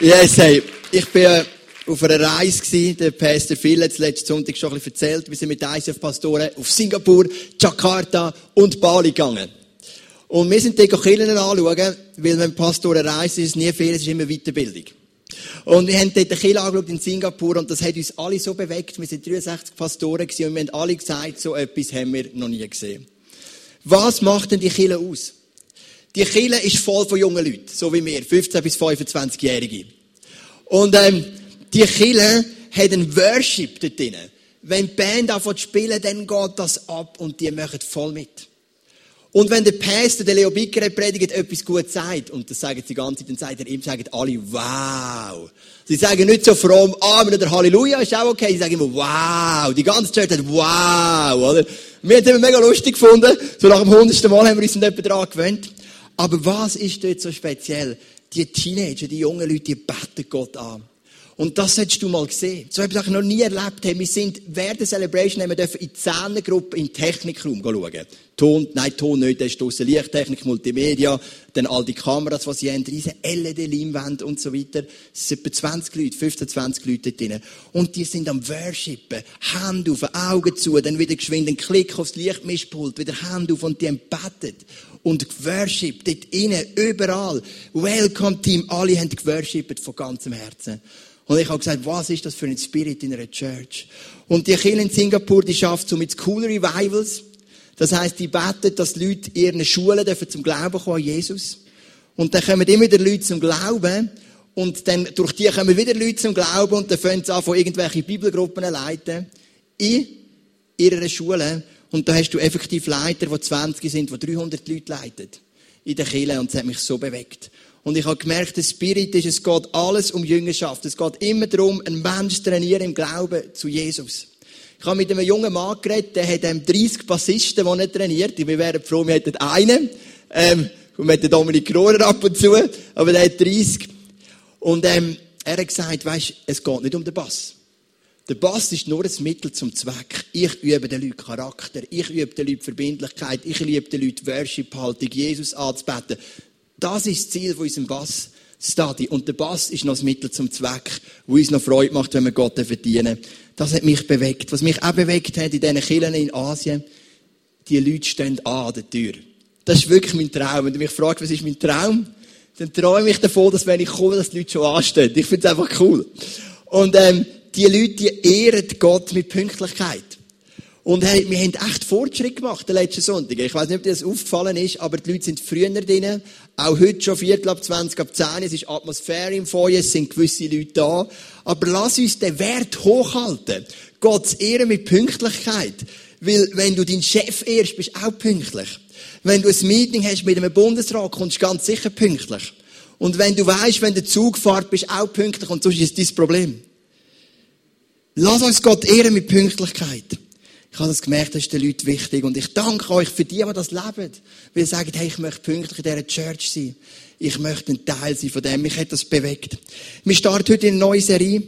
Yes, hey. Ich bin äh, auf einer Reise gewesen. Der Pastor Phil hat letzten Sonntag schon ein bisschen erzählt. Wir sind mit ICF-Pastoren auf Singapur, Jakarta und Bali gegangen. Und wir sind die Kirchen anschauen, weil wenn Pastoren reisen, ist es nie viel, es ist immer Weiterbildung. Und wir haben dort eine Kirche angeschaut in Singapur und das hat uns alle so bewegt. Wir sind 63 Pastoren gewesen und wir haben alle gesagt, so etwas haben wir noch nie gesehen. Was macht denn die Kirche aus? Die Kirche ist voll von jungen Leuten, so wie wir, 15 bis 25-Jährige. Und ähm, die Kirche hat einen Worship dort drin. Wenn die Band anfängt zu spielen, dann geht das ab und die machen voll mit. Und wenn der Pastor, der Leo Bicker, predigt, etwas gut sagt, und das sagen sie die ganze Zeit, dann sagt er ihm, sagen alle, wow. Sie sagen nicht so fromm, Amen oder Halleluja, ist auch okay. Sie sagen immer, wow. Die ganze Church sagt, wow, oder? Wir haben es immer mega lustig gefunden. So nach dem hundertsten Mal haben wir uns etwa daran gewöhnt. Aber was ist dort so speziell? Die Teenager, die jungen Leute, die beten Gott an. Und das hättest du mal gesehen. So habe ich noch nie erlebt. Wir sind während der Celebration haben wir in die Zehnergruppe in den Technikraum schauen. Ton, nein, Ton nicht, da ist draussen Lichttechnik, Multimedia, dann all die Kameras, die sie haben, riesen LED-Leinwände und so weiter. Es sind etwa 20 Leute, 15, 20 Leute dort drin. Und die sind am Worshipen. Hände auf, Augen zu, dann wieder geschwind einen Klick aufs Lichtmischpult, wieder Hände auf und die haben betet und geworshipped, dort innen, überall. Welcome Team, alle haben geworshipped von ganzem Herzen. Und ich habe gesagt, was ist das für ein Spirit in einer Church? Und die Kirche in Singapur, die schafft so mit Cool Revivals. Das heißt, die beten, dass Leute in ihren Schulen dürfen zum Glauben kommen an Jesus. Und dann kommen immer wieder Leute zum Glauben. Und dann, durch die kommen wieder Leute zum Glauben und dann fangen sie an, von irgendwelche Bibelgruppen zu leiten. In ihrer Schule. Und da hast du effektiv Leiter, die 20 sind, die 300 Leute leiten. In der Kirche. Und das hat mich so bewegt. Und ich habe gemerkt, der Spirit ist, es geht alles um Jüngerschaft. Es geht immer darum, einen Mensch trainieren im Glauben zu Jesus. Ich habe mit einem jungen Mann geredet, der hat 30 Bassisten, die er trainiert. Wir wären froh, wir hätten einen. Ähm, und wir hätten Dominik Rohrer ab und zu. Aber der hat 30. Und ähm, er hat gesagt, weisst, es geht nicht um den Bass. Der Bass ist nur ein Mittel zum Zweck. Ich übe den Leuten Charakter. Ich übe den Leuten Verbindlichkeit. Ich liebe den Leuten Worship-Haltung, Jesus anzubeten. Das ist das Ziel von unserem Bass-Study. Und der Bass ist noch das Mittel zum Zweck, wo uns noch Freude macht, wenn wir Gott verdienen. Das hat mich bewegt. Was mich auch bewegt hat in diesen Kirchen in Asien, die Leute stehen an der Tür. Das ist wirklich mein Traum. Wenn du mich fragst, was ist mein Traum, dann träume ich davon, dass wenn ich komme, dass die Leute schon anstehen. Ich finde es einfach cool. Und ähm, die Leute, die ehren Gott mit Pünktlichkeit. Und hey, wir haben echt Fortschritt gemacht, den letzten Sonntag. Ich weiß nicht, ob dir das aufgefallen ist, aber die Leute sind früher drin. Auch heute schon Viertel ab 20 ab 10. Es ist Atmosphäre im Feuer, es sind gewisse Leute da. Aber lass uns den Wert hochhalten. Gott ehren mit Pünktlichkeit. Weil, wenn du deinen Chef ehrst, bist du auch pünktlich. Wenn du ein Meeting hast mit einem Bundesrat, kommst du ganz sicher pünktlich. Und wenn du weißt, wenn der Zug fährt, bist du auch pünktlich und sonst ist es dein Problem. Lass uns Gott ehren mit Pünktlichkeit. Ich habe das gemerkt, das ist den Leuten wichtig. Und ich danke euch für die, die das leben. Weil sie sagen, hey, ich möchte pünktlich in dieser Church sein. Ich möchte ein Teil sein von dem. Mich hat das bewegt. Wir starten heute eine neue Serie.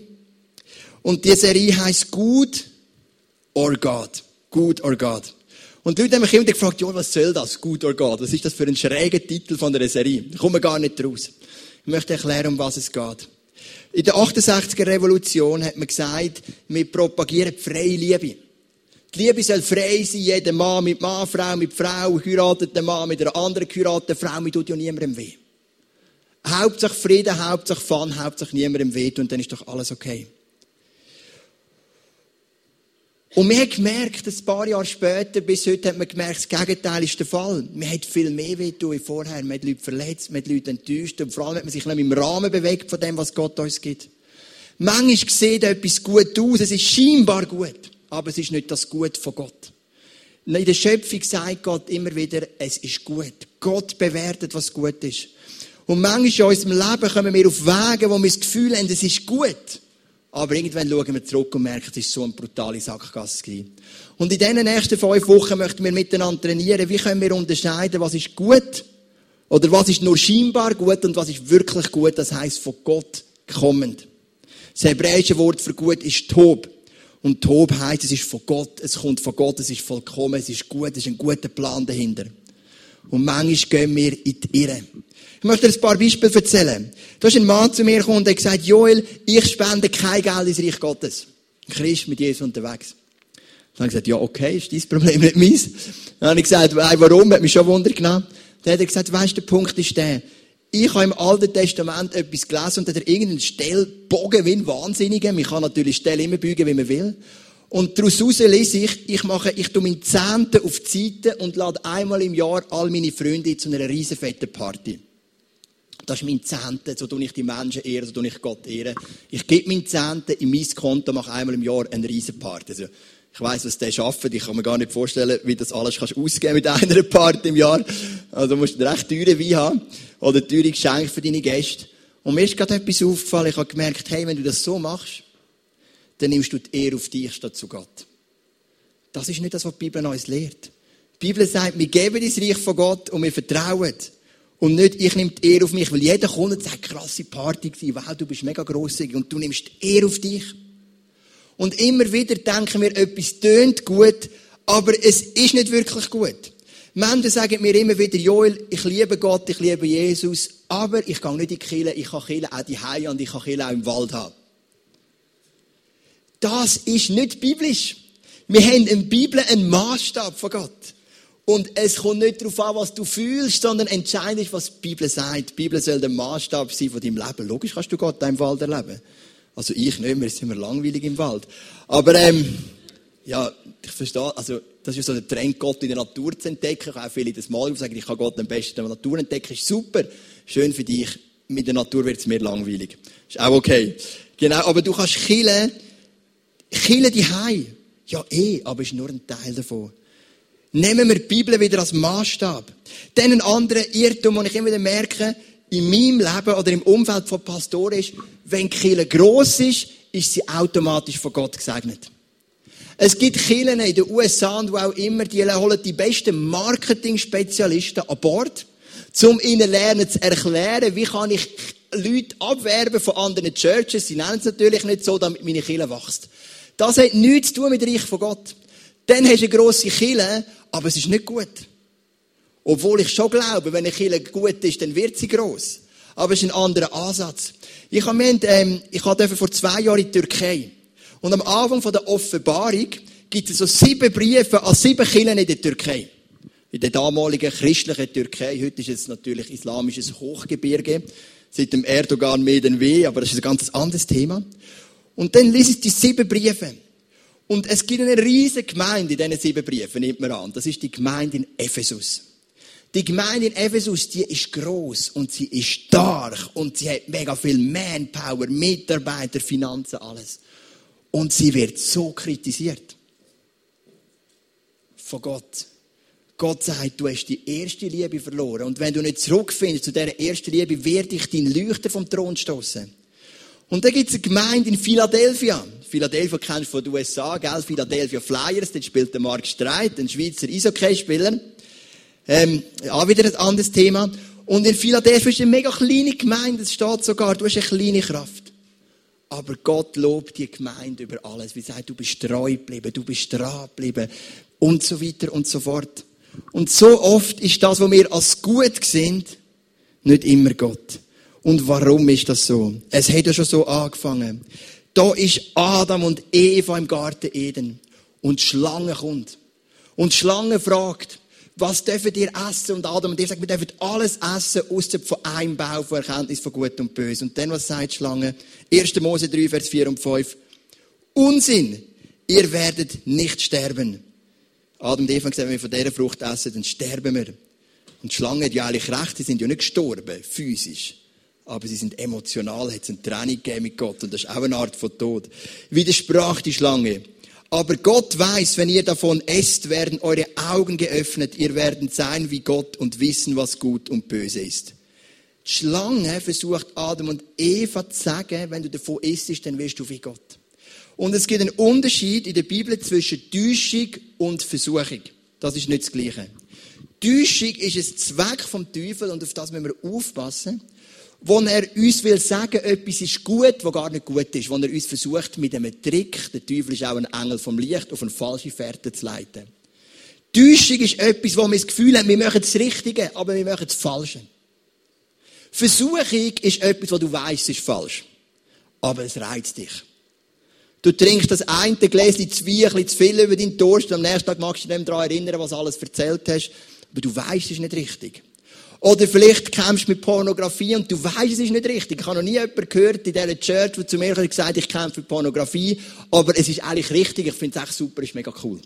Und die Serie heisst Good or God. Good or God. Und die Leute haben mich immer gefragt, ja, was soll das? Good or God? Was ist das für ein schräger Titel von einer Serie? Kommen wir gar nicht raus. Ich möchte erklären, um was es geht. In der 68er Revolution hat man gesagt, wir propagieren die freie Liebe. Die Liebe soll frei sein, jeder Mann mit Mann, Frau mit Frau, heiratet der Mann mit einer anderen geheirateten Frau, mit tut ja niemandem weh. Hauptsache Frieden, Hauptsache Fun, Hauptsache niemandem weh und dann ist doch alles okay. Und wir haben gemerkt, ein paar Jahre später, bis heute, hat man gemerkt, das Gegenteil ist der Fall. Man hat viel mehr weh wie vorher. Man hat Leute verletzt, man hat Leute enttäuscht und vor allem hat man sich nicht im Rahmen bewegt von dem, was Gott uns gibt. Manchmal sieht etwas gut aus, es ist scheinbar gut aber es ist nicht das Gut von Gott. In der Schöpfung sagt Gott immer wieder, es ist gut. Gott bewertet, was gut ist. Und manchmal in unserem Leben kommen wir auf Wege, wo wir das Gefühl haben, es ist gut. Aber irgendwann schauen wir zurück und merken, es ist so eine brutale Sackgasse. Und in diesen nächsten fünf Wochen möchten wir miteinander trainieren, wie können wir unterscheiden, was ist gut oder was ist nur scheinbar gut und was ist wirklich gut, das heißt von Gott kommend. Das hebräische Wort für gut ist Tob. Und Tob heisst, es ist von Gott, es kommt von Gott, es ist vollkommen, es ist gut, es ist ein guter Plan dahinter. Und manchmal gehen wir in die Irre. Ich möchte dir ein paar Beispiele erzählen. Da ist ein Mann zu mir gekommen und hat gesagt, Joel, ich spende kein Geld ins Reich Gottes. Ein Christ mit Jesus unterwegs. Dann habe ich gesagt, ja, okay, ist dein Problem nicht meins. Dann habe ich gesagt, warum? Hat mich schon Wunder genommen. Dann hat er gesagt, weißt der Punkt ist der. Ich habe im Alten Testament etwas gelesen und hat er irgendeine Stelle bogen wie ein Wahnsinniger. Man kann natürlich Stelle immer bügen, wie man will. Und daraus lese ich, ich mache, ich tue meinen Zehnten auf die Seite und lade einmal im Jahr all meine Freunde zu einer riesen fetten Party. Das ist mein Zehnten, so tue ich die Menschen ehren, so tue ich Gott ehren. Ich gebe meinen Zehnten in mein Konto, mache einmal im Jahr eine riesen Party. Also, ich weiss, was der schafft. Ich kann mir gar nicht vorstellen, wie das alles kannst ausgeben mit einer Party im Jahr. Also, du musst recht teure Wein haben. Oder teure Geschenke für deine Gäste. Und mir ist gerade etwas aufgefallen. Ich habe gemerkt, hey, wenn du das so machst, dann nimmst du die Ehre auf dich statt zu Gott. Das ist nicht das, was die Bibel uns lehrt. Die Bibel sagt, wir geben das Reich von Gott und wir vertrauen. Und nicht, ich nehme die Ehre auf mich, weil jeder und sagt, krasse Party gewesen, wow, du bist mega grossig und du nimmst die Ehre auf dich. Und immer wieder denken wir, etwas tönt gut, aber es ist nicht wirklich gut. Menschen sagen mir immer wieder, Joel, ich liebe Gott, ich liebe Jesus, aber ich gehe nicht in die Kirche, ich kann Kirche auch die Haie und ich kann Kirche auch im Wald haben. Das ist nicht biblisch. Wir haben in der Bibel einen Maßstab von Gott. Und es kommt nicht darauf an, was du fühlst, sondern entscheidend ist, was die Bibel sagt. Die Bibel soll der Maßstab sein von deinem Leben. Logisch kannst du Gott im Wald erleben. Also ich nicht, wir sind immer langweilig im Wald. Aber, ähm, ja, ich verstehe, also, das ist so der Trend, Gott in der Natur zu entdecken. Ich auch viele das Mal sagen, ich kann Gott am besten in der Natur entdecken. Ist super. Schön für dich. Mit der Natur wird es mir langweilig. Ist auch okay. Genau, aber du kannst killen, killen die Hai. Ja, eh, aber ist nur ein Teil davon. Nehmen wir die Bibel wieder als Maßstab. Dann ein anderer Irrtum, den ich immer wieder merke, in meinem Leben oder im Umfeld von Pastoren ist, wenn die Kirche gross ist, ist sie automatisch von Gott gesegnet. Es gibt Kirchen in den USA und wo auch immer, die holen die besten Marketing-Spezialisten an Bord, um ihnen lernen zu erklären, wie kann ich Leute abwerben von anderen Churches. Sie nennen es natürlich nicht so, damit meine Kirche wächst. Das hat nichts zu tun mit dem Reich von Gott. Dann hast du eine grosse Kirche, aber es ist nicht gut. Obwohl ich schon glaube, wenn eine Kirche gut ist, dann wird sie gross. Aber es ist ein anderer Ansatz. Ich habe, ähm, ich habe vor zwei Jahren in die Türkei. Und am Anfang von der Offenbarung gibt es so sieben Briefe an sieben Kirchen in der Türkei. In der damaligen christlichen Türkei. Heute ist es natürlich islamisches Hochgebirge. Seit dem Erdogan mehr denn weh, aber das ist ein ganz anderes Thema. Und dann liest es die sieben Briefe. Und es gibt eine riesige Gemeinde in diesen sieben Briefen, nimmt man an. Das ist die Gemeinde in Ephesus. Die Gemeinde in Ephesus, die ist groß und sie ist stark und sie hat mega viel Manpower, Mitarbeiter, Finanzen, alles. Und sie wird so kritisiert. Von Gott. Gott sagt, du hast die erste Liebe verloren. Und wenn du nicht zurückfindest zu dieser ersten Liebe, werde ich deinen Leuchter vom Thron stoßen. Und dann gibt es eine Gemeinde in Philadelphia. Philadelphia kennst du von den USA, gell? Philadelphia Flyers, dort spielt der Mark Streit, ein Schweizer Eishockey-Spieler. Ähm, auch wieder ein anderes Thema. Und in Philadelphia ist eine mega kleine Gemeinde, es steht sogar, du hast eine kleine Kraft. Aber Gott lobt die Gemeinde über alles. Wie sagt, du bist treu geblieben, du bist dran geblieben und so weiter und so fort. Und so oft ist das, was wir als gut sind, nicht immer Gott. Und warum ist das so? Es hat ja schon so angefangen. Da ist Adam und Eva im Garten Eden. Und Schlange kommt. Und Schlange fragt, was dürfen ihr essen? Und Adam und Eva sagen, wir dürfen alles essen, außer von einem Bau von Erkenntnis von Gut und Böse. Und dann, was sagt Schlange? 1. Mose 3, Vers 4 und 5. Unsinn! Ihr werdet nicht sterben. Adam und Eva haben gesagt, wenn wir von dieser Frucht essen, dann sterben wir. Und Schlange hat ja eigentlich recht, sie sind ja nicht gestorben, physisch aber sie sind emotional, hat es eine Trennung gegeben mit Gott und das ist auch eine Art von Tod. Widersprach die Schlange. Aber Gott weiß, wenn ihr davon esst, werden eure Augen geöffnet, ihr werdet sein wie Gott und wissen, was gut und böse ist. Die Schlange versucht Adam und Eva zu sagen, wenn du davon isst, dann wirst du wie Gott. Und es gibt einen Unterschied in der Bibel zwischen Täuschung und Versuchung. Das ist nicht das Gleiche. Täuschung ist ein Zweck vom Teufel und auf das müssen wir aufpassen wo er uns will sagen, etwas ist gut, was gar nicht gut ist, wo er uns versucht, mit einem Trick, der Teufel ist auch ein Engel vom Licht, auf eine falsche Fährte zu leiten. Täuschung ist etwas, wo wir das Gefühl haben, wir machen das Richtige, aber wir machen das Falsche. Versuchung ist etwas, was du weißt, ist falsch. Aber es reizt dich. Du trinkst das eine Gläschen Zwiebeln zu viel über deinen Durst und am nächsten Tag magst du dich daran erinnern, was alles erzählt hast. Aber du weißt, es ist nicht richtig. Oder vielleicht kämpfst du mit Pornografie und du weißt, es ist nicht richtig. Ich habe noch nie jemanden gehört in dieser Church, der zu mir gesagt hat, ich kämpfe mit Pornografie, aber es ist eigentlich richtig. Ich finde es echt super, ist mega cool.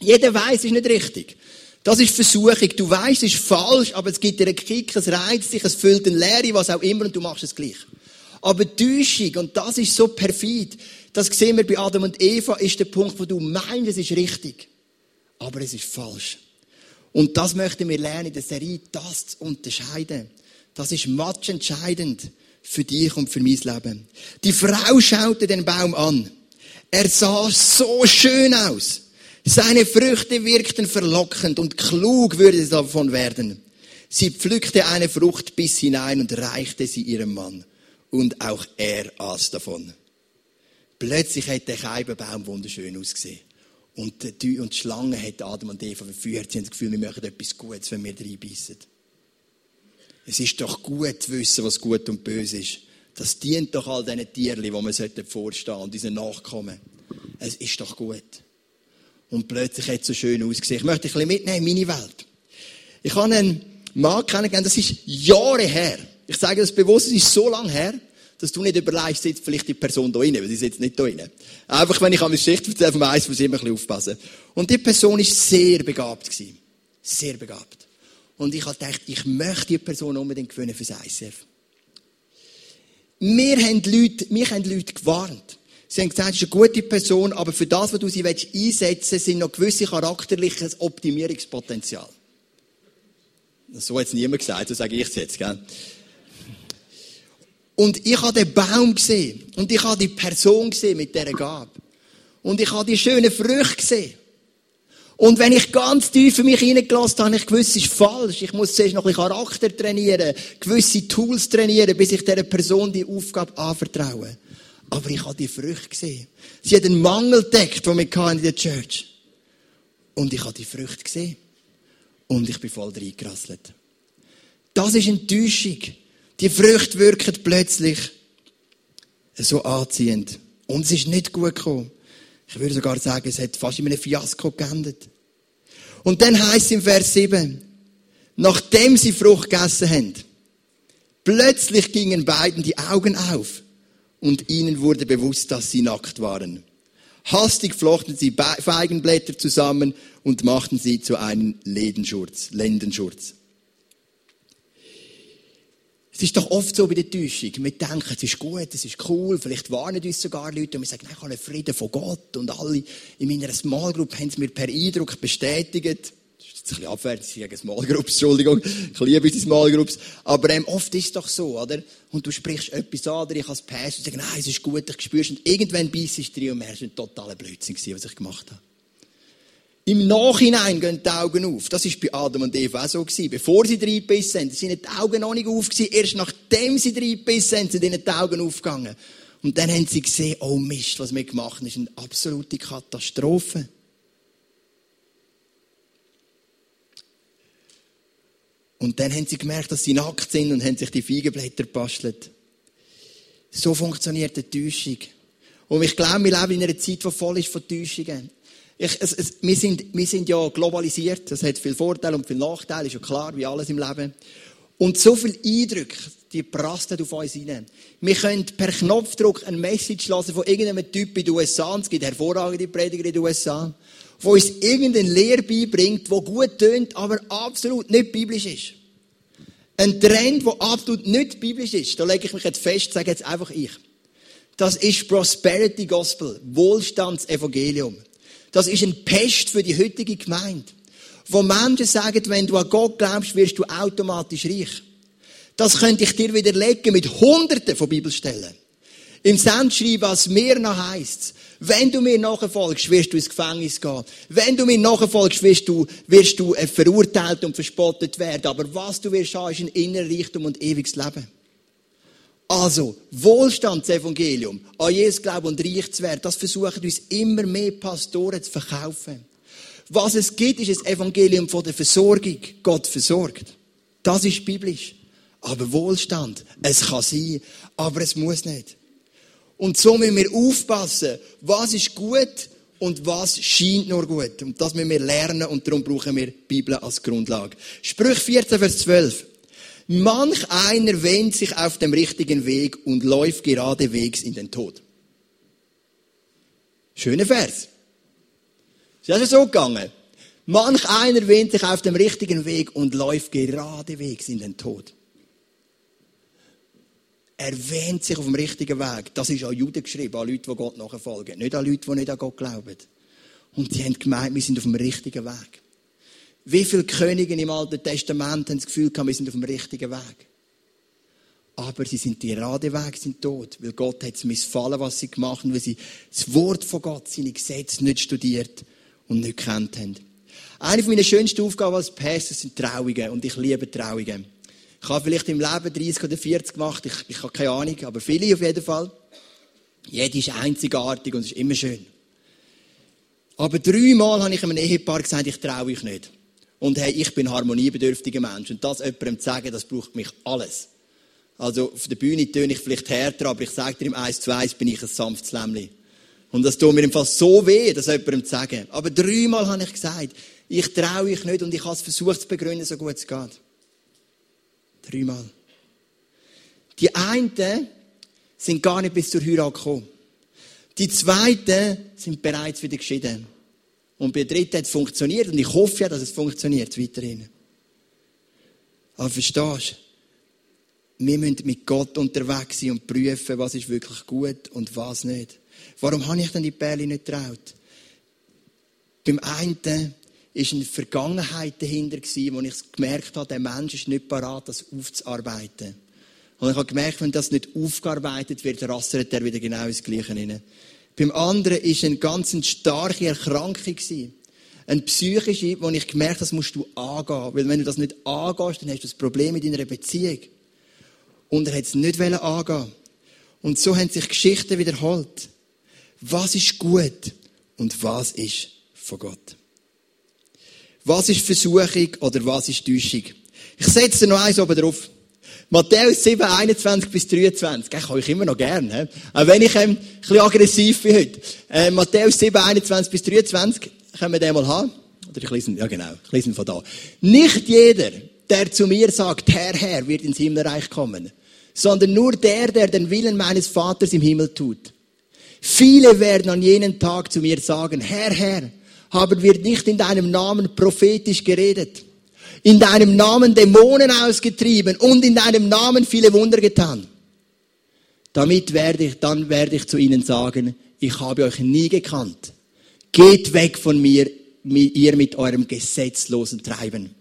Jeder weiß, es ist nicht richtig. Das ist Versuchung. Du weißt, es ist falsch, aber es gibt dir einen Kick, es reizt dich, es füllt eine Leere, was auch immer, und du machst es gleich. Aber Täuschung, und das ist so perfid, das sehen wir bei Adam und Eva, ist der Punkt, wo du meinst, es ist richtig. Aber es ist falsch. Und das möchten wir lernen in der Serie, das zu unterscheiden. Das ist match entscheidend für dich und für mein Leben. Die Frau schaute den Baum an. Er sah so schön aus. Seine Früchte wirkten verlockend und klug würde es davon werden. Sie pflückte eine Frucht bis hinein und reichte sie ihrem Mann. Und auch er aß davon. Plötzlich hat der Scheibenbaum wunderschön ausgesehen. Und die, und die Schlange hat Adam und Eva verführt. Sie haben das Gefühl, wir machen etwas Gutes, wenn wir reinbeissen. Es ist doch gut zu wissen, was gut und böse ist. Das dient doch all diesen Tieren, die wir vorstehen und diesen Nachkommen. Es ist doch gut. Und plötzlich hat es so schön ausgesehen. Ich möchte ein bisschen mitnehmen in meine Welt. Ich habe einen Mann kennengelernt, das ist Jahre her. Ich sage das bewusst, es ist so lange her, dass du nicht überlegst, sitzt vielleicht die Person da rein, weil sie sitzt nicht da rein. Einfach, wenn ich an meine Geschichte erzähle, Eis, muss ich immer ein bisschen aufpassen. Und die Person ist sehr begabt gewesen. Sehr begabt. Und ich habe gedacht, ich möchte die Person unbedingt gewinnen fürs ICF. Wir haben Leute, mich haben Leute gewarnt. Sie haben gesagt, es ist eine gute Person, aber für das, was du sie einsetzen willst, sind noch gewisse charakterliche Optimierungspotenzial. So hat es niemand gesagt, so sage ich es jetzt, gell? Und ich habe den Baum gesehen. Und ich habe die Person gesehen mit dieser Gabe. Und ich habe die schönen Früchte gesehen. Und wenn ich ganz tief für mich hineingelassen habe, habe ich gewusst, es ist falsch. Ich muss zuerst noch ein bisschen Charakter trainieren, gewisse Tools trainieren, bis ich dieser Person die Aufgabe anvertraue. Aber ich habe die Früchte gesehen. Sie hat einen Mangel entdeckt, den wir in der Church. Und ich habe die Früchte gesehen. Und ich bin voll reingerasselt. Das ist Enttäuschung. Die Früchte wirken plötzlich so anziehend. Und es ist nicht gut gekommen. Ich würde sogar sagen, es hat fast in einem Fiasko geendet. Und dann heißt es im Vers 7, nachdem sie Frucht gegessen haben, plötzlich gingen beiden die Augen auf und ihnen wurde bewusst, dass sie nackt waren. Hastig flochten sie Feigenblätter zusammen und machten sie zu einem Lendenschurz. Lendenschurz. Es ist doch oft so bei der Täuschung. Wir denken, es ist gut, es ist cool, vielleicht warnen uns sogar Leute und wir sagen, nein, ich habe einen Frieden von Gott. Und alle in meiner Small Group haben es mir per Eindruck bestätigt. Das ist jetzt ein bisschen abwertend, ich sage Small Groups, Entschuldigung. Ich liebe die Small Groups. Aber ähm, oft ist es doch so, oder? Und du sprichst etwas an, oder ich als Pastor sage, nein, es ist gut, ich spürst Und irgendwann beißt du und merkst, es war ein totaler Blödsinn, was ich gemacht habe. Im Nachhinein gehen die Augen auf. Das war bei Adam und Eva auch so. Gewesen. Bevor sie reingebissen sind, sind die Augen noch nicht auf. Gewesen. Erst nachdem sie reingebissen sind, sind ihnen die Augen aufgegangen. Und dann haben sie gesehen, oh Mist, was wir gemacht haben, ist eine absolute Katastrophe. Und dann haben sie gemerkt, dass sie nackt sind und haben sich die Feigenblätter gebastelt. So funktioniert die Täuschung. Und ich glaube, wir leben in einer Zeit, die voll ist von Täuschungen. Ich, es, es, wir, sind, wir sind ja globalisiert. Das hat viel Vorteile und viel Nachteile, ist ja klar, wie alles im Leben. Und so viel Eindrücke, die prasseln auf uns rein. Wir können per Knopfdruck ein Message lassen von irgendeinem Typ in den USA. Es gibt hervorragende Prediger in den USA, wo uns irgendeine Lehre beibringt, die gut tönt, aber absolut nicht biblisch ist. Ein Trend, der absolut nicht biblisch ist. Da lege ich mich jetzt fest, sage jetzt einfach ich. Das ist Prosperity Gospel, Wohlstandsevangelium. Das ist ein Pest für die heutige Gemeinde. Wo Menschen sagen, wenn du an Gott glaubst, wirst du automatisch reich. Das könnte ich dir widerlegen mit Hunderten von Bibelstellen. Im Sendschreiben, was mir noch heisst, wenn du mir nachfolgst, wirst du ins Gefängnis gehen. Wenn du mir nachfolgst, wirst du, wirst du äh, verurteilt und verspottet werden. Aber was du wirst haben, ist ein innerer Reichtum und ewiges Leben. Also, Wohlstandsevangelium, an Jesus glauben und reich zu werden, das versuchen uns immer mehr Pastoren zu verkaufen. Was es gibt, ist ein Evangelium von der Versorgung. Gott versorgt. Das ist biblisch. Aber Wohlstand, es kann sein, aber es muss nicht. Und so müssen wir aufpassen, was ist gut und was scheint nur gut. Und das müssen wir lernen und darum brauchen wir die Bibel als Grundlage. Sprüch 14, Vers 12. Manch einer wendet sich auf dem richtigen Weg und läuft geradewegs in den Tod. Schöner Vers. Ist das so gegangen? Manch einer wendet sich auf dem richtigen Weg und läuft geradewegs in den Tod. Er wähnt sich auf dem richtigen Weg. Das ist an Juden geschrieben, an Leute, die Gott nachfolgen. Nicht an Leute, die nicht an Gott glauben. Und die haben gemeint, wir sind auf dem richtigen Weg. Wie viele Könige im Alten Testament haben das Gefühl gehabt, wir sind auf dem richtigen Weg? Aber sie sind gerade Weg, sind tot, weil Gott hat es missfallen, was sie gemacht haben, weil sie das Wort von Gott, seine Gesetze nicht studiert und nicht kennt haben. Eine meiner schönsten Aufgaben als Pastor sind Trauungen und ich liebe Trauungen. Ich habe vielleicht im Leben 30 oder 40 gemacht, ich, ich habe keine Ahnung, aber viele auf jeden Fall. Jede ist einzigartig und ist immer schön. Aber dreimal habe ich einem Ehepaar gesagt, ich traue euch nicht. Und hey, ich bin harmoniebedürftiger Mensch. Und das jemandem zu sagen, das braucht mich alles. Also auf der Bühne töne ich vielleicht härter, aber ich sage dir im 1 zu 1 bin ich ein sanftes Lämmli. Und das tut mir im Fall so weh, das jemandem zu sagen. Aber dreimal habe ich gesagt, ich traue euch nicht und ich habe es versucht zu begründen, so gut es geht. Dreimal. Die einen sind gar nicht bis zur Heirat gekommen. Die zweiten sind bereits wieder geschieden. Und bei der dritten hat es funktioniert und ich hoffe ja, dass es funktioniert weiterhin. Aber verstehst du? Wir müssen mit Gott unterwegs sein und prüfen, was ist wirklich gut und was nicht. Warum habe ich denn die Perle nicht getraut? Beim einen ist eine Vergangenheit dahinter gewesen, wo ich gemerkt habe, der Mensch ist nicht parat, das aufzuarbeiten. Und ich habe gemerkt, wenn das nicht aufgearbeitet wird, rassert er wieder genau ins Gleiche rein. Beim anderen ist eine ganz starke Erkrankung. Eine psychische, wo ich gemerkt habe, das musst du angehen. Weil wenn du das nicht angehst, dann hast du das Problem mit deiner Beziehung. Und er hat es nicht angehen Und so haben sich Geschichten wiederholt. Was ist gut und was ist von Gott? Was ist Versuchung oder was ist Täuschung? Ich setze noch eins oben drauf. Matthäus 7, 21 bis 23. Ich euch immer noch gern. He? Auch wenn ich ähm, ein bisschen aggressiv bin heute. Äh, Matthäus 7, 21 bis 23. Können wir den mal haben? Oder ich lese, ja genau, ich lese von da. Nicht jeder, der zu mir sagt, Herr, Herr, wird ins Himmelreich kommen. Sondern nur der, der den Willen meines Vaters im Himmel tut. Viele werden an jenem Tag zu mir sagen, Herr, Herr, haben wir nicht in deinem Namen prophetisch geredet? In deinem Namen Dämonen ausgetrieben und in deinem Namen viele Wunder getan. Damit werde ich, dann werde ich zu ihnen sagen, ich habe euch nie gekannt. Geht weg von mir, ihr mit eurem gesetzlosen Treiben.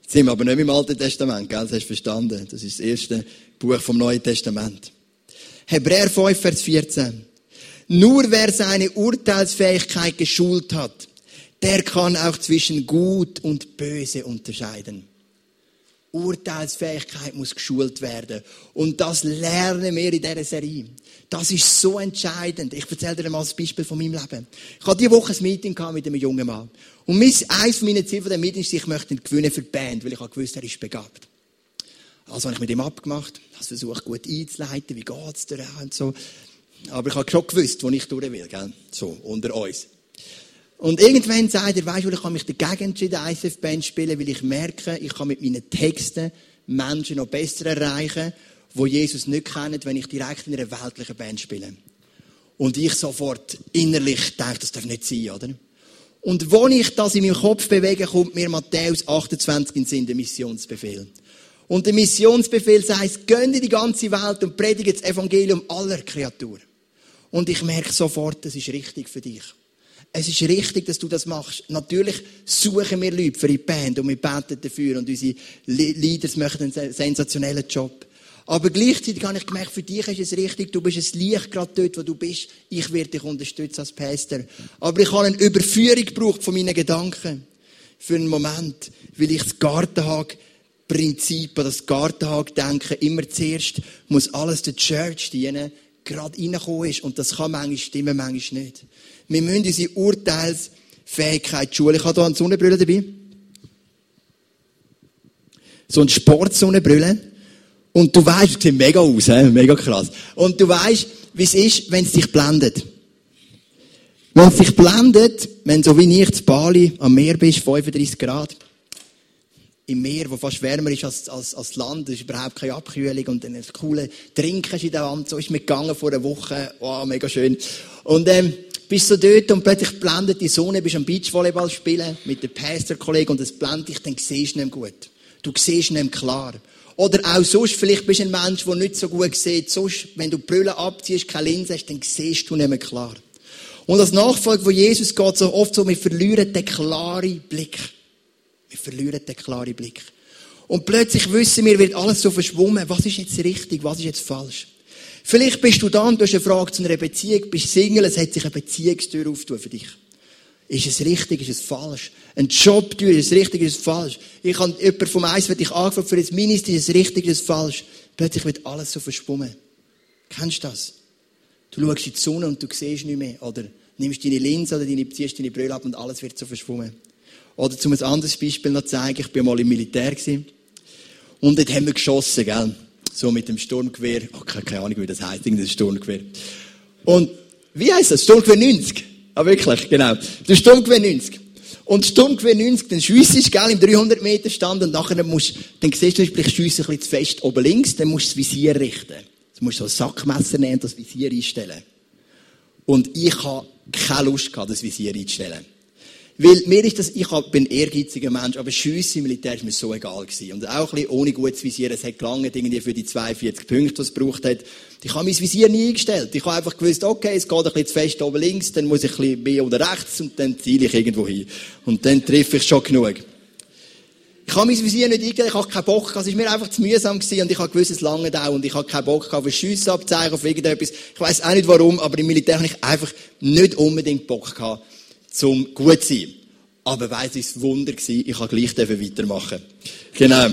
Jetzt sind wir aber nicht im Alten Testament, gell? Das hast du verstanden. Das ist das erste Buch vom Neuen Testament. Hebräer 5, Vers 14. Nur wer seine Urteilsfähigkeit geschult hat, der kann auch zwischen gut und böse unterscheiden. Urteilsfähigkeit muss geschult werden. Und das lernen wir in dieser Serie. Das ist so entscheidend. Ich erzähle dir mal ein Beispiel von meinem Leben. Ich hatte diese Woche ein Meeting mit einem jungen Mann. Und eines meiner Ziele von dem Meeting ist, ich möchte ihn gewinnen für die Band, weil ich gewusst, er ist begabt. Also habe ich mit ihm abgemacht, habe versucht, gut einzuleiten, wie geht's dir und so. Aber ich habe schon gewusst, wo ich durch will, gell? So, unter uns. Und irgendwann sagt er, weißt du, ich habe mich dagegen entschieden, ICF-Band zu spielen, weil ich merke, ich kann mit meinen Texten Menschen noch besser erreichen, die Jesus nicht kennen, wenn ich direkt in einer weltlichen Band spiele. Und ich sofort innerlich denke, das darf nicht sein, oder? Und wo ich das in meinem Kopf bewege, kommt mir Matthäus 28 in Sinn, der Missionsbefehl. Und der Missionsbefehl sagt, gönn in die ganze Welt und predige das Evangelium aller Kreaturen. Und ich merke sofort, das ist richtig für dich. Es ist richtig, dass du das machst. Natürlich suchen wir Leute für die Band und wir beten dafür und unsere Leaders machen einen sensationellen Job. Aber gleichzeitig habe ich gemerkt, für dich ist es richtig, du bist ein Licht gerade dort, wo du bist. Ich werde dich unterstützen als Pastor. Aber ich habe eine Überführung gebraucht von meinen Gedanken. Für einen Moment. Weil ich das Gartenhag-Prinzip, das Gartenhag-Denken immer zuerst muss alles der Church dienen, gerade reingekommen ist. Und das kann manchmal stimmen, manchmal nicht. Wir müssen unsere Urteilsfähigkeit schulen. Ich habe hier einen Sonnenbrille dabei. So eine Sportsonnenbrille. Und du weißt, es sieht mega aus, he? mega krass. Und du weißt, wie es ist, wenn es dich blendet. Wenn es dich blendet, wenn so wie ich zu Bali am Meer bist, 35 Grad, im Meer, wo fast wärmer ist als, als, als Land, ist überhaupt keine Abkühlung und dann ein coole Trinken in der Wand, so ist mir gegangen vor einer Woche, wow, mega schön. Und, ähm, bist so dort und plötzlich blendet die Sonne, bist am Beachvolleyball spielen mit dem Pastor-Kollegen und es blendet dich, dann siehst du nicht gut. Du siehst nicht klar. Oder auch sonst, vielleicht bist du ein Mensch, der nicht so gut sieht. Sonst, wenn du Brille abziehst, keine Linse hast, dann siehst du nicht mehr klar. Und als Nachfolger von Jesus geht so oft so, wir verlieren den klaren Blick. Wir verlieren den klaren Blick. Und plötzlich wissen wir, wird alles so verschwommen. Was ist jetzt richtig? Was ist jetzt falsch? Vielleicht bist du da und du hast eine Frage zu einer Beziehung, bist Single, es hat sich eine Beziehungstür aufgetan für dich. Ist es richtig, ist es falsch? Ein Jobtür, ist es richtig, ist es falsch? Ich habe jemanden vom Eis, wird dich angefragt für ein Minister, ist es richtig, ist es falsch? Plötzlich wird alles so verschwommen. Kennst du das? Du schaust in die Sonne und du siehst nicht mehr. Oder nimmst deine Linse oder deine, ziehst deine Brille ab und alles wird so verschwommen. Oder zum ein anderes Beispiel noch zeigen, ich war mal im Militär gewesen. Und dort haben wir geschossen, gell? So mit dem Sturmgewehr. Oh, keine, Ahnung, wie das heißt, irgendein Sturmgewehr. Und, wie heißt das? Sturmgewehr 90. Ah, wirklich, genau. Der Sturmgewehr 90. Und Sturmgewehr 90, dann schiessest, gell, im 300 Meter Stand und nachher musst, dann siehst du, ich schiesse ein bisschen zu fest oben links, dann musst du das Visier richten. Du musst so ein Sackmesser nehmen und das Visier einstellen. Und ich habe keine Lust gehabt, das Visier einzustellen. Weil mir ist das, ich bin ein ehrgeiziger Mensch, aber Schüsse im Militär ist mir so egal gewesen. Und auch ein bisschen ohne gutes Visier. Es hat gelangt irgendwie für die 42 Punkte, die es gebraucht hat. Ich habe mein Visier nie eingestellt. Ich habe einfach gewusst, okay, es geht ein bisschen zu fest oben links, dann muss ich ein bisschen mehr oder rechts und dann ziele ich irgendwo hin. Und dann treffe ich schon genug. Ich habe mein Visier nicht eingestellt, ich habe keinen Bock gehabt. Es war mir einfach zu mühsam gewesen und ich habe gewusst, es lange da und ich habe keinen Bock gehabt auf Schüsse abzeichen, auf irgendetwas. Ich weiß auch nicht warum, aber im Militär habe ich einfach nicht unbedingt Bock gehabt zum gut sein. Aber weiss ich, es Wunder gewesen, ich kann gleich weitermachen. Genau.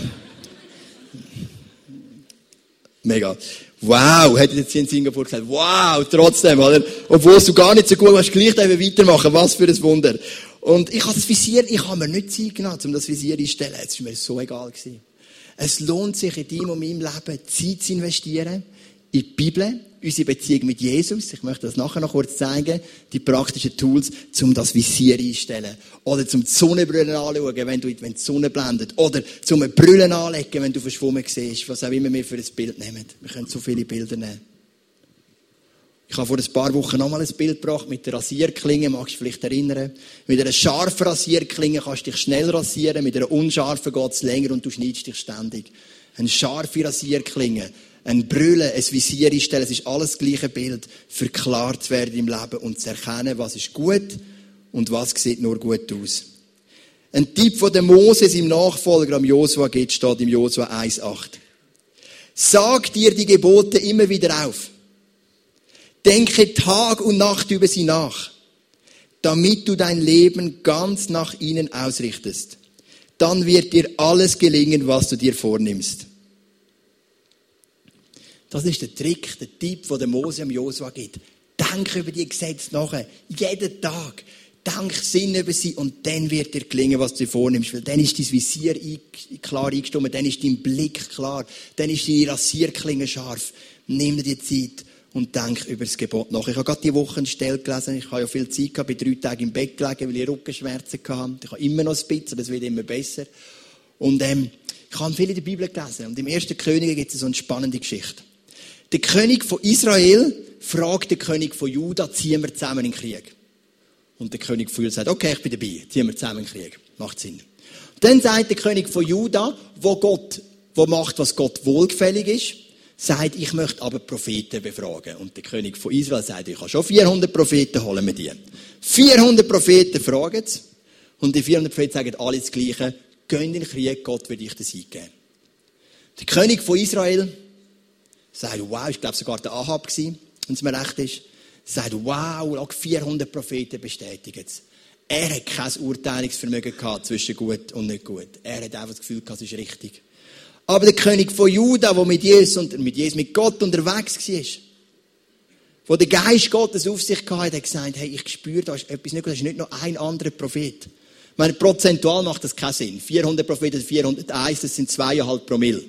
Mega. Wow, hätte jetzt hier in Singapur gesagt, wow, trotzdem, oder? Obwohl du gar nicht so gut warst, gleich weitermachen. Was für ein Wunder. Und ich habe das Visier, ich habe mir nicht Zeit genommen, um das Visier einzustellen. Es war mir so egal gewesen. Es lohnt sich in deinem und meinem Leben Zeit zu investieren, in die Bibel, unsere Beziehung mit Jesus. Ich möchte das nachher noch kurz zeigen. Die praktischen Tools, um das Visier einstellen. Oder zum Sonnenbrüllen anschauen, wenn, du, die Sonne blendet. Oder zum Brüllen anlegen, wenn du verschwommen siehst. Was auch immer wir für ein Bild nehmen. Wir können so viele Bilder nehmen. Ich habe vor ein paar Wochen nochmal ein Bild gebracht mit der Rasierklinge, magst du dich vielleicht erinnern. Mit einer scharfen Rasierklinge kannst du dich schnell rasieren, mit einer unscharfen geht es länger und du schneidest dich ständig. Eine scharfe Rasierklinge ein Brüllen, ein Visier einstellen, es ist alles das gleiche Bild, für klar zu werden im Leben und zu erkennen, was ist gut und was sieht nur gut aus. Ein Tipp von dem Moses im Nachfolger am Josua geht, steht im Josua 1,8. Sag dir die Gebote immer wieder auf. Denke Tag und Nacht über sie nach, damit du dein Leben ganz nach ihnen ausrichtest. Dann wird dir alles gelingen, was du dir vornimmst. Das ist der Trick, der Tipp, den der Mose am Josua gibt. Denk über die Gesetze nach. Jeden Tag. Denk Sinn über sie und dann wird dir gelingen, was du dir vornimmst. Weil dann ist dein Visier klar eingestimmt, dann ist dein Blick klar, dann ist deine Rasierklinge scharf. Nimm dir die Zeit und denk über das Gebot nach. Ich habe gerade die Woche eine Stelle gelesen. Ich habe ja viel Zeit gehabt, bin drei Tage im Bett gelegen, weil ich Rückenschmerzen hatte. Ich habe immer noch ein bisschen, das wird immer besser. Und ähm, ich habe viel in der Bibel gelesen. Und im ersten Könige gibt es so eine spannende Geschichte. Der König von Israel fragt den König von Juda, ziehen wir zusammen in den Krieg. Und der König von Juda sagt, okay, ich bin dabei, ziehen wir zusammen in den Krieg. Macht Sinn. Dann sagt der König von Juda, wo Gott, wo macht, was Gott wohlgefällig ist, sagt, ich möchte aber Propheten befragen. Und der König von Israel sagt, ich habe schon 400 Propheten, holen wir die. 400 Propheten fragen es. Und die 400 Propheten sagen alle das Gleiche. Geh in den Krieg, Gott wird dich das eingeben. Der König von Israel sagt, wow, ich glaube sogar der Ahab gewesen, wenn es mir recht ist, sagt, wow, 400 Propheten bestätigen es. Er hat kein Urteilungsvermögen gehabt zwischen gut und nicht gut. Er hat einfach das Gefühl gehabt, es ist richtig. Aber der König von Juda, der mit Jesus, und mit Jesus, mit Gott unterwegs war, wo der Geist Gottes auf sich hatte, hat gesagt, hey, ich spüre, da ist etwas nicht gut, da ist nicht noch ein anderer Prophet. Ich meine, prozentual macht das keinen Sinn. 400 Propheten, 401, das sind zweieinhalb Promille.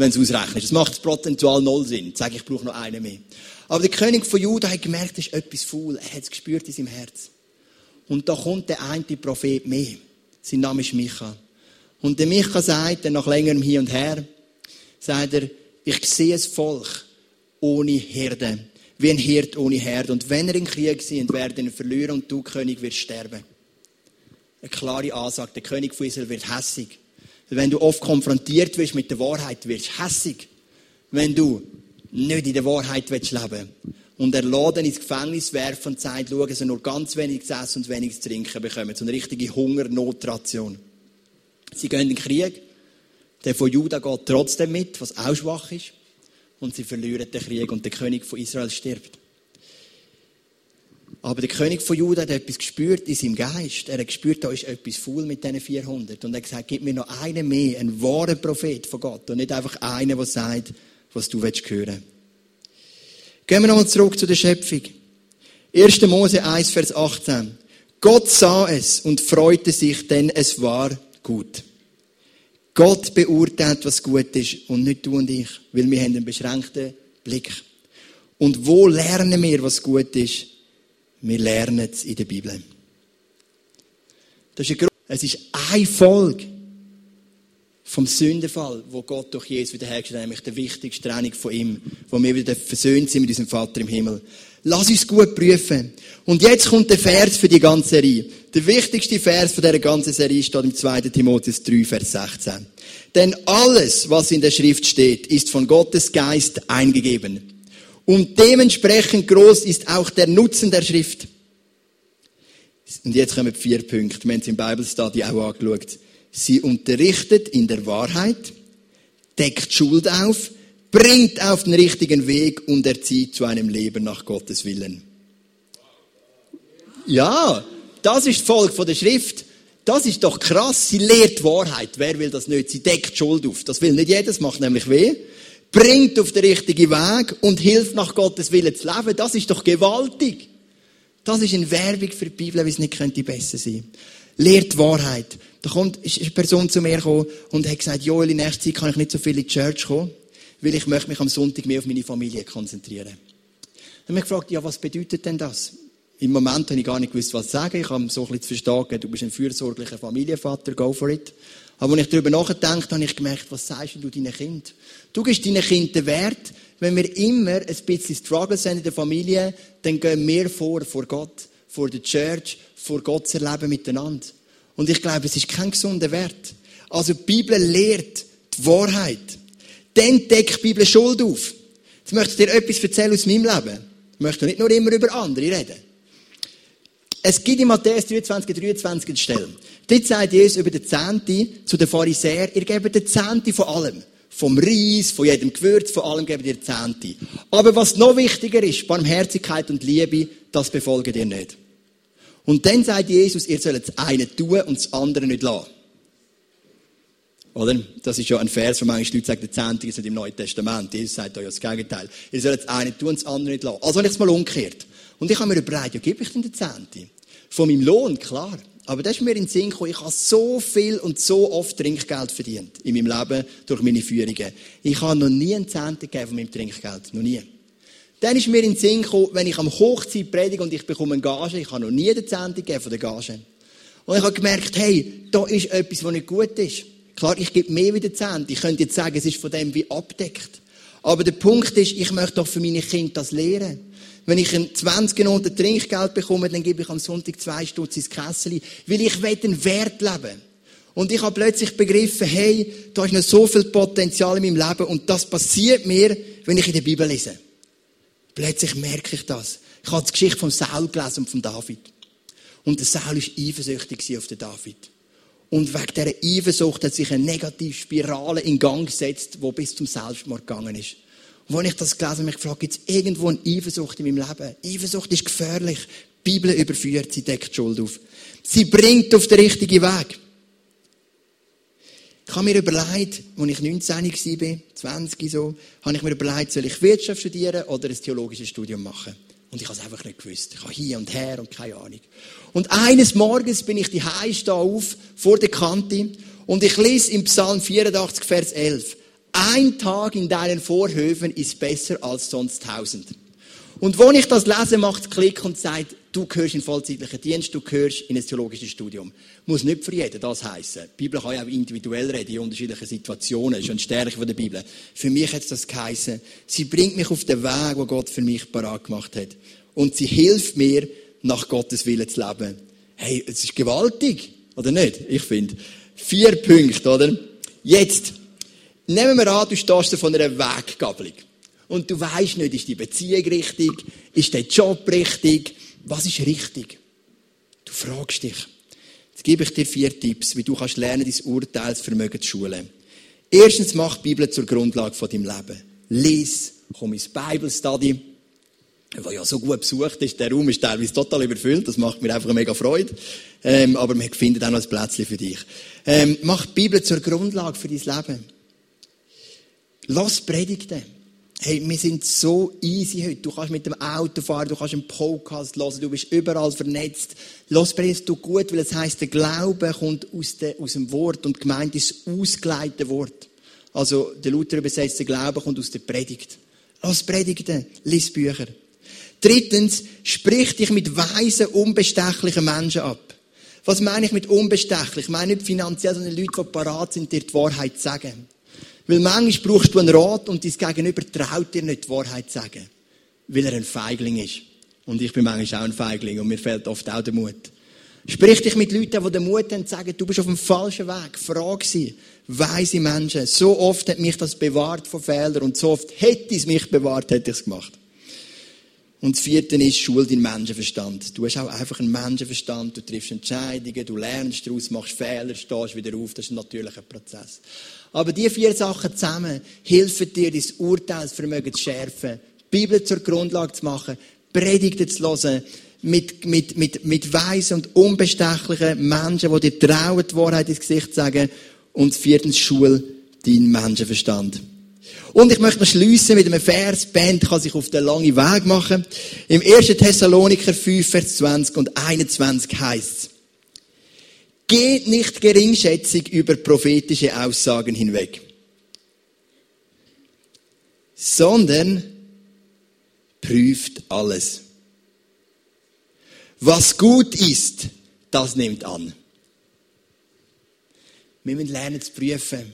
Wenn es ausrechnet. Das macht prozentual null Sinn. Sag ich brauche noch einen mehr. Aber der König von Juda hat gemerkt, es ist etwas faul. Er hat es gespürt in seinem Herz. Und da kommt der eine Prophet mehr. Sein Name ist Micha. Und der Micha sagt dann nach längerem Hin und Her, sagt er, ich sehe das Volk ohne Herde. Wie ein Hirt ohne Herde. Und wenn er in Krieg sind, werden ihn verlieren und du, König, wirst sterben. Eine klare Ansage. Der König von Israel wird hässig. Wenn du oft konfrontiert wirst mit der Wahrheit, wirst du hässig. Wenn du nicht in der Wahrheit willst leben und er lässt ins Gefängnis werfen und sagt, schau, dass er nur ganz wenig zu essen und wenig zu trinken bekommen. So eine richtige Hungernotration. Sie gehen in den Krieg. Der von Juda geht trotzdem mit, was auch schwach ist. Und sie verlieren den Krieg und der König von Israel stirbt. Aber der König von Juda hat etwas gespürt in seinem Geist. Er hat gespürt, da ist etwas faul mit diesen 400. Und er hat gesagt, gib mir noch einen mehr, einen wahren Prophet von Gott. Und nicht einfach einen, der sagt, was du hören willst Gehen wir nochmal zurück zu der Schöpfung. 1. Mose 1, Vers 18. Gott sah es und freute sich, denn es war gut. Gott beurteilt, was gut ist und nicht du und ich, weil wir haben einen beschränkten Blick. Und wo lernen wir, was gut ist? Wir lernen es in der Bibel. Das ist es ist eine Folge vom Sündenfall, wo Gott durch Jesus wiederhergestellt hat, nämlich der wichtigste Trennung von ihm, wo wir wieder versöhnt sind mit unserem Vater im Himmel. Lass uns gut prüfen. Und jetzt kommt der Vers für die ganze Serie. Der wichtigste Vers von dieser ganzen Serie steht im 2. Timotheus 3, Vers 16. Denn alles, was in der Schrift steht, ist von Gottes Geist eingegeben. Und dementsprechend groß ist auch der Nutzen der Schrift. Und jetzt kommen vier Punkte. Wir haben es im Bible Study auch angeschaut. Sie unterrichtet in der Wahrheit, deckt Schuld auf, bringt auf den richtigen Weg und erzieht zu einem Leben nach Gottes Willen. Ja, das ist Volk von der Schrift. Das ist doch krass. Sie lehrt Wahrheit. Wer will das nicht? Sie deckt Schuld auf. Das will nicht jeder. Das macht nämlich weh. Bringt auf den richtigen Weg und hilft nach Gottes Willen zu leben. Das ist doch gewaltig. Das ist eine Werbung für die Bibel, wie es nicht könnte besser sein. Lehrt Wahrheit. Da kommt, ist eine Person zu mir gekommen und hat gesagt, Joel, in nächster Zeit kann ich nicht so viel in die Church kommen, weil ich möchte mich am Sonntag mehr auf meine Familie konzentrieren. Dann habe ich gefragt, ja, was bedeutet denn das? Im Moment habe ich gar nicht gewusst, was zu sagen. Ich habe so ein bisschen zu verstehen, du bist ein fürsorglicher Familienvater, go for it. Aber als ich darüber nachgedacht habe, ich gemerkt, was sagst du deinen Kind? Du gibst deinen Kind den Wert, wenn wir immer ein bisschen Struggles haben in der Familie, dann gehen wir vor, vor Gott, vor der Church, vor Gott zu erleben miteinander. Und ich glaube, es ist kein gesunder Wert. Also die Bibel lehrt die Wahrheit. Dann deckt die Bibel Schuld auf. Jetzt möchte ich dir etwas erzählen aus meinem Leben. Ich möchte nicht nur immer über andere reden. Es gibt in Matthäus 23, 23 eine Stelle. Dort sagt Jesus über den Zehnte zu den Pharisäern, ihr gebt den Zehnte von allem. Vom Reis, von jedem Gewürz, von allem gebt ihr Zehnte. Aber was noch wichtiger ist, Barmherzigkeit und Liebe, das befolgt ihr nicht. Und dann sagt Jesus, ihr sollt das eine tun und das andere nicht lassen. Oder? Das ist ja ein Vers, wo manche Leute sagen, der Zehnte ist nicht im Neuen Testament. Jesus sagt euch ja das Gegenteil. Ihr sollt das eine tun und das andere nicht lassen. Also, wenn ich es mal umkehrt. Und ich habe mir überlegt, ja, gebe ich denn den Zehnte? Von meinem Lohn, klar. Aber das ist mir in den Sinn gekommen, ich habe so viel und so oft Trinkgeld verdient in meinem Leben durch meine Führungen. Ich habe noch nie einen Zehnte gegeben von meinem Trinkgeld. Noch nie. Dann ist mir in den Sinn gekommen, wenn ich am Hochzeit predige und ich bekomme eine Gage, ich habe noch nie den Zehnte gegeben von der Gage. Und ich habe gemerkt, hey, da ist etwas, was nicht gut ist. Klar, ich gebe mehr wie den Zehnte. Ich könnte jetzt sagen, es ist von dem wie abdeckt. Aber der Punkt ist, ich möchte doch für meine Kinder das lehren. Wenn ich ein 20 Minuten Trinkgeld bekomme, dann gebe ich am Sonntag zwei Stutz ins Kessel, weil ich den Wert leben. Und ich habe plötzlich begriffen, hey, da ist noch so viel Potenzial in meinem Leben und das passiert mir, wenn ich in der Bibel lese. Plötzlich merke ich das. Ich habe die Geschichte von Saul gelesen und von David. Und der Saul war eifersüchtig auf den David. Und wegen dieser Eifersucht hat sich eine negative Spirale in Gang gesetzt, die bis zum Selbstmord gegangen ist. Als ich das gelesen habe, habe ich gefragt, gibt es irgendwo eine Eifersucht in meinem Leben? Eifersucht ist gefährlich. Die Bibel überführt, sie deckt Schuld auf. Sie bringt auf den richtigen Weg. Ich habe mir überlegt, als ich 19 war, 20 so, habe ich mir überlegt, soll ich Wirtschaft studieren oder ein theologisches Studium machen? Und ich habe es einfach nicht gewusst. Ich habe hier und her und keine Ahnung. Und eines Morgens bin ich die da auf, vor der Kante, und ich lese im Psalm 84, Vers 11. Ein Tag in deinen Vorhöfen ist besser als sonst tausend. Und wo ich das lese, macht Klick und sagt, du gehörst in vollzeitlichen Dienst, du gehörst in ein theologisches Studium. Muss nicht für jeden das heißen. Die Bibel kann ja auch individuell reden, in unterschiedlichen Situationen. Das ist eine Stärke von der Bibel. Für mich hat das geheißen. Sie bringt mich auf den Weg, wo Gott für mich parat gemacht hat. Und sie hilft mir, nach Gottes Willen zu leben. Hey, es ist gewaltig. Oder nicht? Ich finde. Vier Punkte, oder? Jetzt. Nehmen wir an, du stehst von einer Weggabelung und du weißt nicht, ist die Beziehung richtig, ist der Job richtig, was ist richtig? Du fragst dich. Jetzt gebe ich dir vier Tipps, wie du kannst lernen, dein Urteilsvermögen zu schulen. Erstens, mach die Bibel zur Grundlage von deinem Leben. Lies, komm ins Bible Study, der ja so gut besucht ist. Der Raum ist teilweise total überfüllt, das macht mir einfach mega Freude. Ähm, aber wir finden auch noch ein Plätzchen für dich. Ähm, mach die Bibel zur Grundlage für dein Leben. Lass Predigten. Hey, wir sind so easy heute. Du kannst mit dem Auto fahren, du kannst einen Podcast hören, du bist überall vernetzt. Los bringst du gut, weil es heisst, der Glaube kommt aus, de, aus dem Wort und gemeint ist ausgeleitete Wort. Also, der Luther übersetzt, der Glaube kommt aus der Predigt. Lass Predigten, lies Bücher. Drittens, sprich dich mit weisen, unbestechlichen Menschen ab. Was meine ich mit unbestechlich? Ich meine nicht finanziell, sondern Leute, die parat sind, dir die Wahrheit zu sagen. Weil manchmal brauchst du einen Rat und dein Gegenüber traut dir nicht die Wahrheit zu sagen. Weil er ein Feigling ist. Und ich bin manchmal auch ein Feigling und mir fehlt oft auch der Mut. Sprich dich mit Leuten, die den Mut haben, zu sagen, du bist auf dem falschen Weg. Frag sie. Weise Menschen. So oft hat mich das bewahrt von Fehlern und so oft hätte es mich bewahrt, hätte ich es gemacht. Und das vierte ist, schul deinen Menschenverstand. Du hast auch einfach einen Menschenverstand, du triffst Entscheidungen, du lernst daraus, machst Fehler, stehst wieder auf, das ist ein natürlicher Prozess. Aber die vier Sachen zusammen helfen dir, dein Urteilsvermögen zu schärfen, die Bibel zur Grundlage zu machen, Predigten zu hören, mit, mit, mit, mit weisen und unbestechlichen Menschen, die dir trauen, die Wahrheit ins Gesicht zu sagen. Und viertens, schul deinen Menschenverstand. Und ich möchte schließen mit einem Vers. Die Band kann sich auf den langen Weg machen. Im 1. Thessaloniker 5, Vers 20 und 21 heißt es, Geht nicht geringschätzig über prophetische Aussagen hinweg, sondern prüft alles. Was gut ist, das nimmt an. Wir müssen lernen zu prüfen.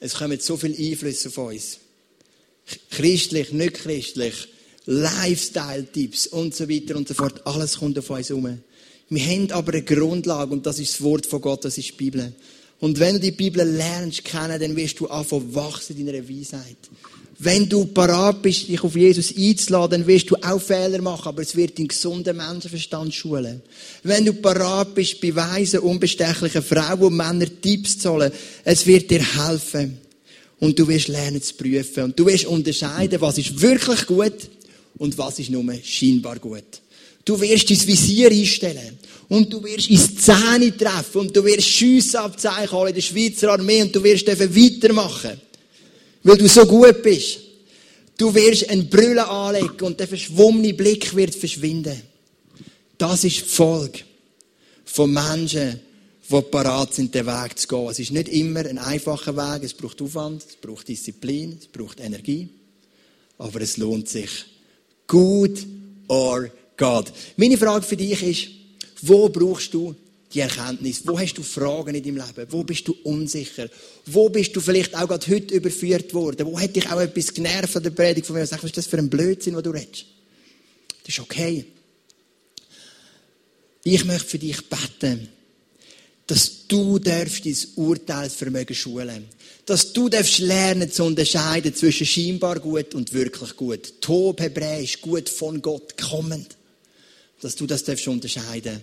Es kommen so viele Einflüsse auf uns. Christlich, nicht christlich, Lifestyle-Tipps und so weiter und so fort. Alles kommt auf uns herum. Wir haben aber eine Grundlage und das ist das Wort von Gott, das ist die Bibel. Und wenn du die Bibel lernst kennen, dann wirst du anfangen wachsen in deiner Weisheit. Wenn du parat bist, dich auf Jesus einzuladen, dann wirst du auch Fehler machen, aber es wird deinen gesunden Menschenverstand schulen. Wenn du parat bist, bei weisen, unbestechlichen Frauen und Männern Tipps zu holen, es wird dir helfen. Und du wirst lernen zu prüfen. Und du wirst unterscheiden, was ist wirklich gut und was ist nur scheinbar gut. Du wirst dein Visier einstellen. Und du wirst ins Zähne treffen. Und du wirst Schiessabzeichen holen in der Schweizer Armee. Und du wirst weitermachen. Weil du so gut bist. Du wirst eine Brille anlegen und der verschwommene Blick wird verschwinden. Das ist die Folge von Menschen, die parat sind, den Weg zu gehen. Es ist nicht immer ein einfacher Weg. Es braucht Aufwand, es braucht Disziplin, es braucht Energie. Aber es lohnt sich. Good or geht. Meine Frage für dich ist, wo brauchst du die Erkenntnis? Wo hast du Fragen in deinem Leben? Wo bist du unsicher? Wo bist du vielleicht auch gerade heute überführt worden? Wo hat dich auch etwas genervt an der Predigt von mir? Sagst, was ist das für ein Blödsinn, was du redest? Das ist okay. Ich möchte für dich beten, dass du darfst dein Urteilsvermögen schulen. Dass du darfst lernen zu unterscheiden zwischen scheinbar gut und wirklich gut. Tob Hebräisch, gut von Gott kommend dass du das darfst unterscheiden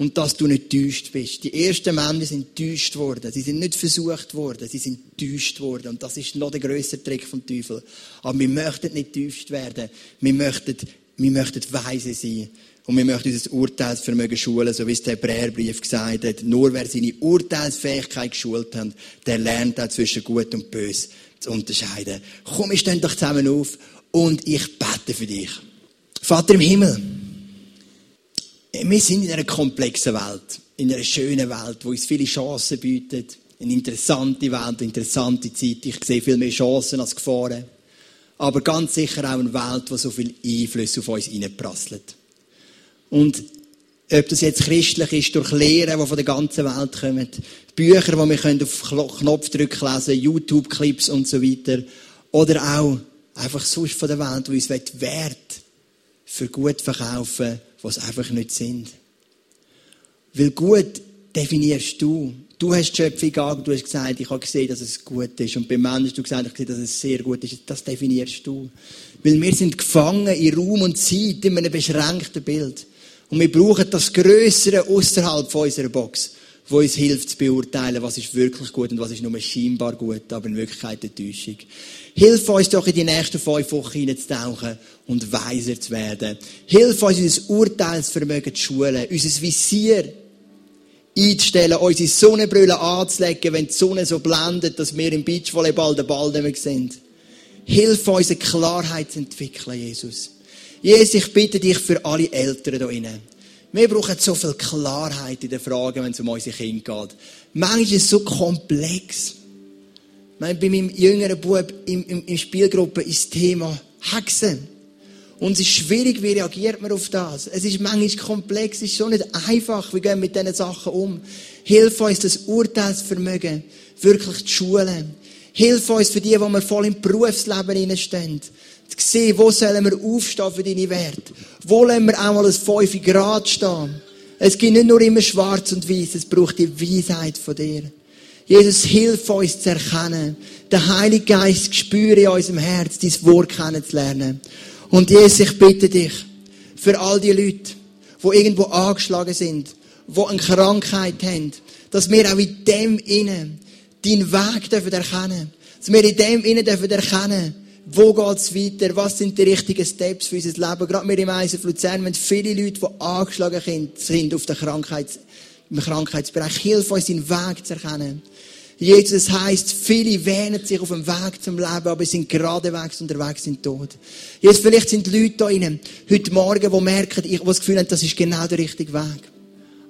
und dass du nicht täuscht bist. Die ersten Männer sind täuscht worden. Sie sind nicht versucht worden, sie sind täuscht worden. Und das ist noch der größere Trick vom Teufel. Aber wir möchten nicht täuscht werden. Wir möchten, wir möchten weise sein. Und wir möchten unser Urteilsvermögen schulen, so wie es der Hebräerbrief gesagt hat. Nur wer seine Urteilsfähigkeit geschult hat, der lernt auch zwischen Gut und Bös zu unterscheiden. Komm, wir stehen doch zusammen auf und ich bete für dich. Vater im Himmel, wir sind in einer komplexen Welt, in einer schönen Welt, wo uns viele Chancen bietet. Eine interessante Welt, eine interessante Zeit. Ich sehe viel mehr Chancen als Gefahren. Aber ganz sicher auch eine Welt, die so viel Einfluss auf uns hineinprasselt. Und ob das jetzt christlich ist, durch Lehren, die von der ganzen Welt kommen, Bücher, die wir auf Knopfdruck lesen können, YouTube-Clips und so weiter, oder auch einfach sonst von der Welt, die uns Wert für gut verkaufen, was einfach nicht sind. Weil gut definierst du. Du hast die Schöpfung angeschaut, du hast gesagt, ich habe gesehen, dass es gut ist. Und beim Menschen hast du gesagt, ich habe gesehen, dass es sehr gut ist. Das definierst du. Weil wir sind gefangen in Raum und Zeit, in einem beschränkten Bild. Und wir brauchen das Größere außerhalb unserer Box, wo uns hilft zu beurteilen, was ist wirklich gut und was ist nur scheinbar gut, aber in Wirklichkeit eine Täuschung. Hilf uns doch in die nächsten fünf Wochen hineinzutauchen und weiser zu werden. Hilf uns, unser Urteilsvermögen zu schulen, unser Visier einzustellen, unsere Sonnenbrille anzulegen, wenn die Sonne so blendet, dass wir im Beachvolleyball den Ball nicht mehr sehen. Hilf uns, eine Klarheit zu entwickeln, Jesus. Jesus, ich bitte dich für alle Eltern hier drinnen. Wir brauchen so viel Klarheit in den Fragen, wenn es um unsere Kinder geht. Manchmal ist es so komplex. Meine, bei meinem jüngeren Bub im, im, im Spielgruppe ist das Thema Hexen. Und es ist schwierig, wie reagiert man auf das? Es ist manchmal komplex, es ist so nicht einfach, wie gehen wir mit diesen Sachen um. Hilf uns, das Urteilsvermögen wirklich zu schulen. Hilf uns für die, die wir voll im Berufsleben stehen zu sehen, wo sollen wir aufstehen für deine Werte. Wo lassen wir auch mal ein 5 Grad stehen. Es gibt nicht nur immer schwarz und weiß, es braucht die Weisheit von dir. Jesus, hilf uns zu erkennen, den Heiligen Geist spüre in unserem Herz, dein Wort kennenzulernen. Und Jesus, ich bitte dich, für all die Leute, die irgendwo angeschlagen sind, die eine Krankheit haben, dass wir auch in dem innen deinen Weg dürfen erkennen. Dass wir in dem innen dürfen erkennen, wo geht's weiter? Was sind die richtigen Steps für unser Leben? Gerade wir im ISF Luzern haben viele Leute, die angeschlagen sind auf der Krankheits, im Krankheitsbereich. Hilf uns, den Weg zu erkennen. Jesus heisst, viele wähnen sich auf dem Weg zum Leben, aber sind geradewegs unterwegs sind tot. Jetzt vielleicht sind Leute da innen, heute Morgen, die merken, die das Gefühl haben, das ist genau der richtige Weg.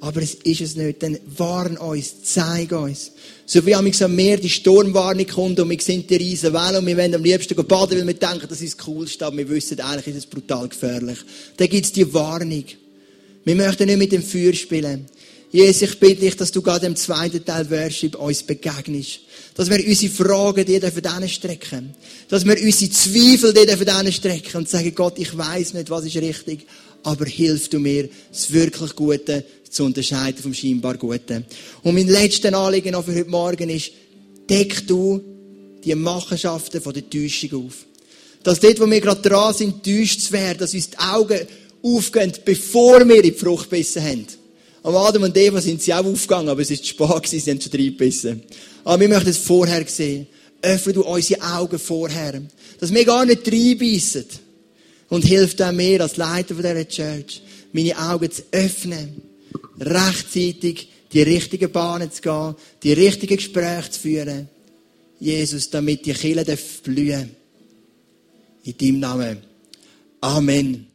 Aber es ist es nicht. Dann warn uns, zeig uns. So wie am Meer die Sturmwarnung kommt und wir sehen die riesen Wellen und wir wollen am liebsten baden, weil wir denken, das ist das Coolste, aber wir wissen, eigentlich ist es brutal gefährlich. Dann gibt es die Warnung. Wir möchten nicht mit dem Feuer spielen. Jesus, ich bitte dich, dass du gerade im zweiten Teil Worship uns begegnest. Dass wir unsere Fragen dir dürfen strecken. Dass wir unsere Zweifel dir dürfen strecken und sagen, Gott, ich weiß nicht, was ist richtig, aber hilf du mir, das wirklich Gute zu unterscheiden vom scheinbar Guten. Und mein letzter Anliegen noch für heute Morgen ist, deck du die Machenschaften von der Täuschung auf. Dass dort, wo wir gerade dran sind, täuscht zu werden, dass uns die Augen aufgehen, bevor wir in die Frucht gebissen haben. Am Adam und Eva sind sie auch aufgegangen, aber es ist spät gewesen, sie haben schon reingebissen. Aber wir möchten es vorher sehen. Öffne du unsere Augen vorher. Dass wir gar nicht reinbissen. Und hilft auch mir als Leiter von dieser Church, meine Augen zu öffnen. Rechtzeitig die richtigen Bahnen zu gehen, die richtigen Gespräche zu führen. Jesus, damit die Kirche blühen. In deinem Namen. Amen.